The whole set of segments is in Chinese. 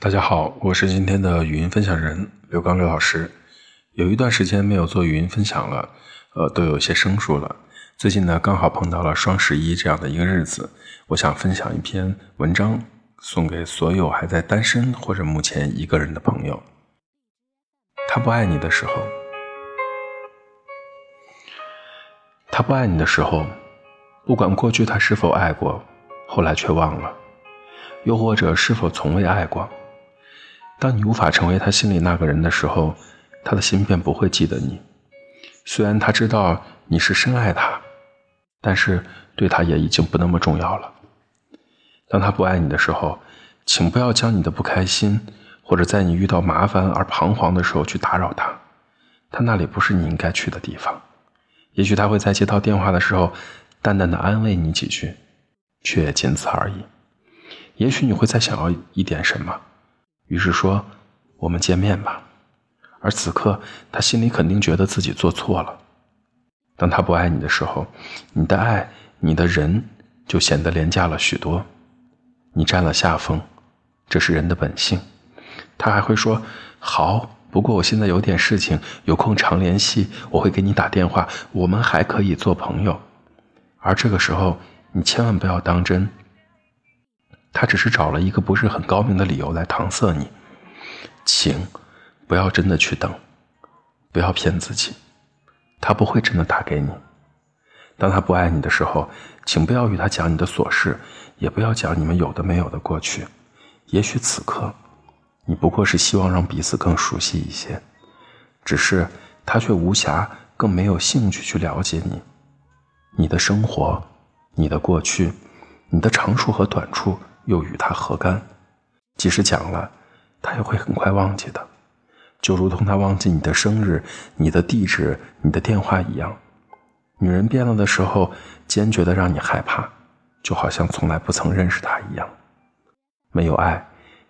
大家好，我是今天的语音分享人刘刚刘老师。有一段时间没有做语音分享了，呃，都有些生疏了。最近呢，刚好碰到了双十一这样的一个日子，我想分享一篇文章，送给所有还在单身或者目前一个人的朋友。他不爱你的时候，他不爱你的时候，不管过去他是否爱过，后来却忘了，又或者是否从未爱过。当你无法成为他心里那个人的时候，他的心便不会记得你。虽然他知道你是深爱他，但是对他也已经不那么重要了。当他不爱你的时候，请不要将你的不开心，或者在你遇到麻烦而彷徨的时候去打扰他。他那里不是你应该去的地方。也许他会在接到电话的时候，淡淡的安慰你几句，却仅此而已。也许你会再想要一点什么。于是说：“我们见面吧。”而此刻，他心里肯定觉得自己做错了。当他不爱你的时候，你的爱，你的人就显得廉价了许多。你占了下风，这是人的本性。他还会说：“好，不过我现在有点事情，有空常联系，我会给你打电话，我们还可以做朋友。”而这个时候，你千万不要当真。他只是找了一个不是很高明的理由来搪塞你，请不要真的去等，不要骗自己，他不会真的打给你。当他不爱你的时候，请不要与他讲你的琐事，也不要讲你们有的没有的过去。也许此刻，你不过是希望让彼此更熟悉一些，只是他却无暇，更没有兴趣去了解你，你的生活，你的过去，你的长处和短处。又与他何干？即使讲了，他也会很快忘记的，就如同他忘记你的生日、你的地址、你的电话一样。女人变了的时候，坚决的让你害怕，就好像从来不曾认识他一样。没有爱，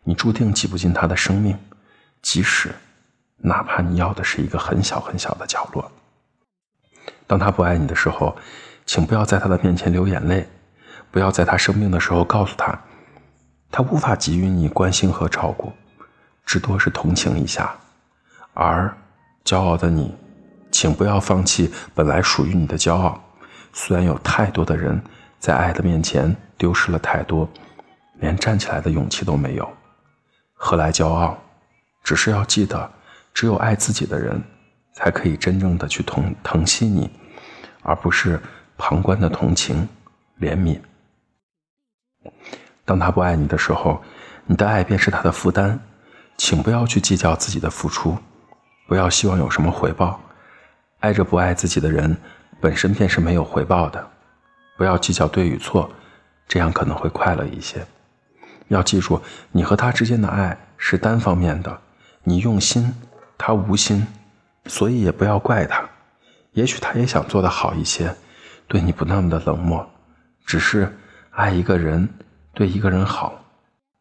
你注定挤不进他的生命，即使哪怕你要的是一个很小很小的角落。当他不爱你的时候，请不要在他的面前流眼泪，不要在他生病的时候告诉他。他无法给予你关心和照顾，至多是同情一下。而骄傲的你，请不要放弃本来属于你的骄傲。虽然有太多的人在爱的面前丢失了太多，连站起来的勇气都没有，何来骄傲？只是要记得，只有爱自己的人，才可以真正的去疼疼惜你，而不是旁观的同情、怜悯。当他不爱你的时候，你的爱便是他的负担，请不要去计较自己的付出，不要希望有什么回报。爱着不爱自己的人，本身便是没有回报的。不要计较对与错，这样可能会快乐一些。要记住，你和他之间的爱是单方面的，你用心，他无心，所以也不要怪他。也许他也想做得好一些，对你不那么的冷漠，只是爱一个人。对一个人好，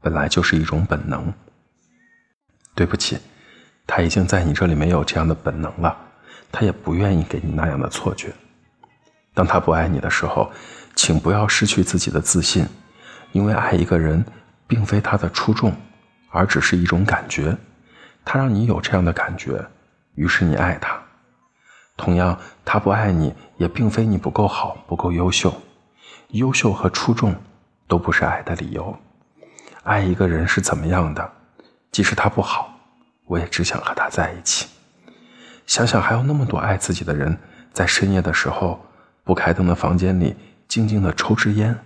本来就是一种本能。对不起，他已经在你这里没有这样的本能了，他也不愿意给你那样的错觉。当他不爱你的时候，请不要失去自己的自信，因为爱一个人并非他的出众，而只是一种感觉。他让你有这样的感觉，于是你爱他。同样，他不爱你，也并非你不够好、不够优秀。优秀和出众。都不是爱的理由。爱一个人是怎么样的？即使他不好，我也只想和他在一起。想想还有那么多爱自己的人，在深夜的时候，不开灯的房间里，静静的抽支烟，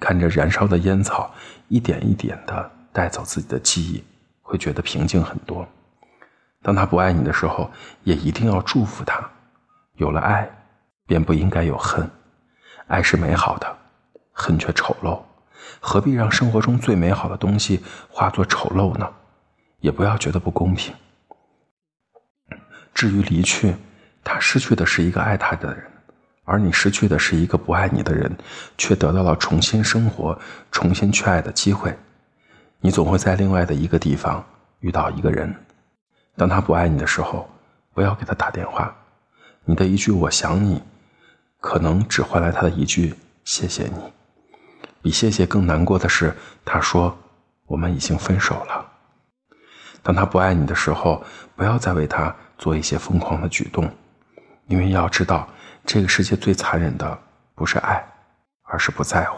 看着燃烧的烟草一点一点的带走自己的记忆，会觉得平静很多。当他不爱你的时候，也一定要祝福他。有了爱，便不应该有恨。爱是美好的，恨却丑陋。何必让生活中最美好的东西化作丑陋呢？也不要觉得不公平。至于离去，他失去的是一个爱他的人，而你失去的是一个不爱你的人，却得到了重新生活、重新去爱的机会。你总会在另外的一个地方遇到一个人。当他不爱你的时候，不要给他打电话。你的一句“我想你”，可能只换来他的一句“谢谢你”。比谢谢更难过的是，他说：“我们已经分手了。”当他不爱你的时候，不要再为他做一些疯狂的举动，因为要知道，这个世界最残忍的不是爱，而是不在乎。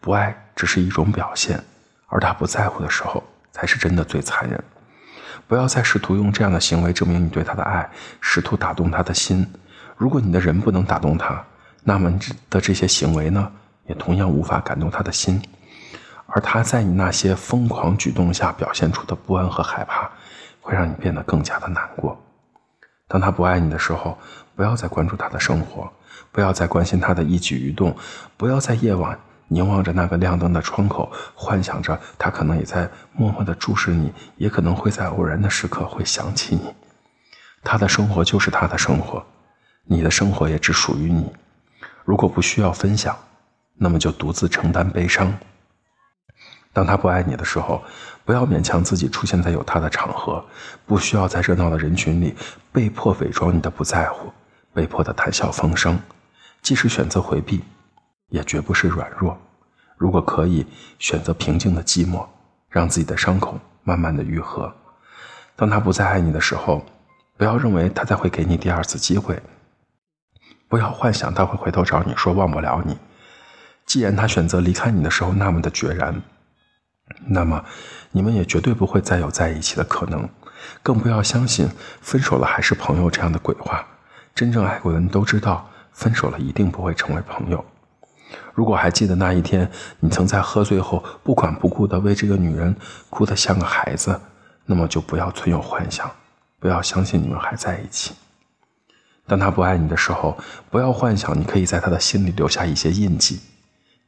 不爱只是一种表现，而他不在乎的时候，才是真的最残忍。不要再试图用这样的行为证明你对他的爱，试图打动他的心。如果你的人不能打动他，那么你的这些行为呢，也同样无法感动他的心。而他在你那些疯狂举动下表现出的不安和害怕，会让你变得更加的难过。当他不爱你的时候，不要再关注他的生活，不要再关心他的一举一动，不要在夜晚。凝望着那个亮灯的窗口，幻想着他可能也在默默地注视你，也可能会在偶然的时刻会想起你。他的生活就是他的生活，你的生活也只属于你。如果不需要分享，那么就独自承担悲伤。当他不爱你的时候，不要勉强自己出现在有他的场合，不需要在热闹的人群里被迫伪装你的不在乎，被迫的谈笑风生。即使选择回避。也绝不是软弱。如果可以选择平静的寂寞，让自己的伤口慢慢的愈合。当他不再爱你的时候，不要认为他再会给你第二次机会。不要幻想他会回头找你说忘不了你。既然他选择离开你的时候那么的决然，那么你们也绝对不会再有在一起的可能。更不要相信分手了还是朋友这样的鬼话。真正爱过的人都知道，分手了一定不会成为朋友。如果还记得那一天，你曾在喝醉后不管不顾地为这个女人哭得像个孩子，那么就不要存有幻想，不要相信你们还在一起。当他不爱你的时候，不要幻想你可以在他的心里留下一些印记，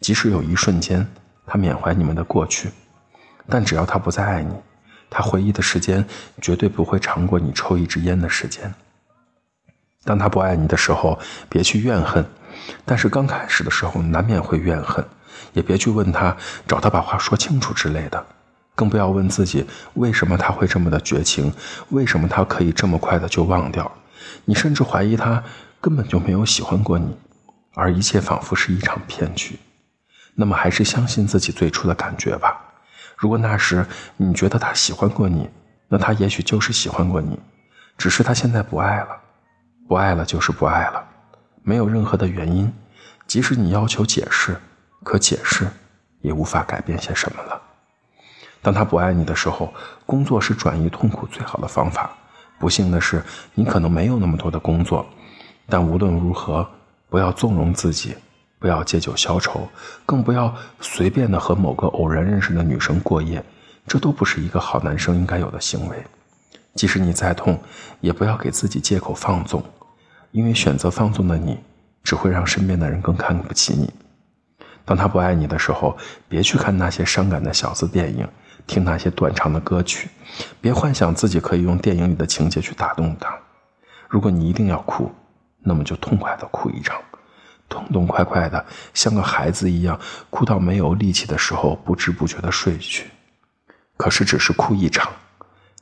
即使有一瞬间他缅怀你们的过去，但只要他不再爱你，他回忆的时间绝对不会长过你抽一支烟的时间。当他不爱你的时候，别去怨恨。但是刚开始的时候难免会怨恨，也别去问他，找他把话说清楚之类的，更不要问自己为什么他会这么的绝情，为什么他可以这么快的就忘掉。你甚至怀疑他根本就没有喜欢过你，而一切仿佛是一场骗局。那么还是相信自己最初的感觉吧。如果那时你觉得他喜欢过你，那他也许就是喜欢过你，只是他现在不爱了，不爱了就是不爱了。没有任何的原因，即使你要求解释，可解释也无法改变些什么了。当他不爱你的时候，工作是转移痛苦最好的方法。不幸的是，你可能没有那么多的工作，但无论如何，不要纵容自己，不要借酒消愁，更不要随便的和某个偶然认识的女生过夜，这都不是一个好男生应该有的行为。即使你再痛，也不要给自己借口放纵。因为选择放纵的你，只会让身边的人更看不起你。当他不爱你的时候，别去看那些伤感的小资电影，听那些断肠的歌曲，别幻想自己可以用电影里的情节去打动他。如果你一定要哭，那么就痛快的哭一场，痛痛快快的，像个孩子一样，哭到没有力气的时候，不知不觉的睡去。可是只是哭一场，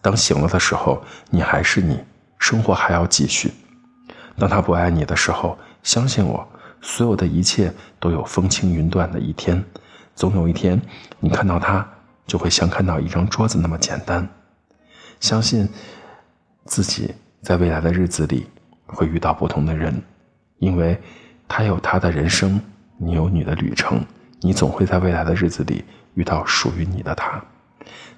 当醒了的时候，你还是你，生活还要继续。当他不爱你的时候，相信我，所有的一切都有风轻云淡的一天。总有一天，你看到他，就会像看到一张桌子那么简单。相信自己，在未来的日子里会遇到不同的人，因为他有他的人生，你有你的旅程，你总会在未来的日子里遇到属于你的他。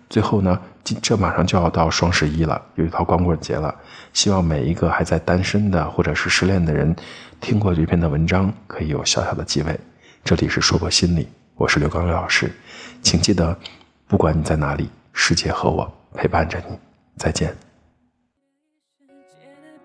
最后呢，这马上就要到双十一了，又到光棍节了。希望每一个还在单身的或者是失恋的人，听过这篇的文章，可以有小小的机会。这里是说过心理，我是刘刚刘老师，请记得，不管你在哪里，世界和我陪伴着你。再见。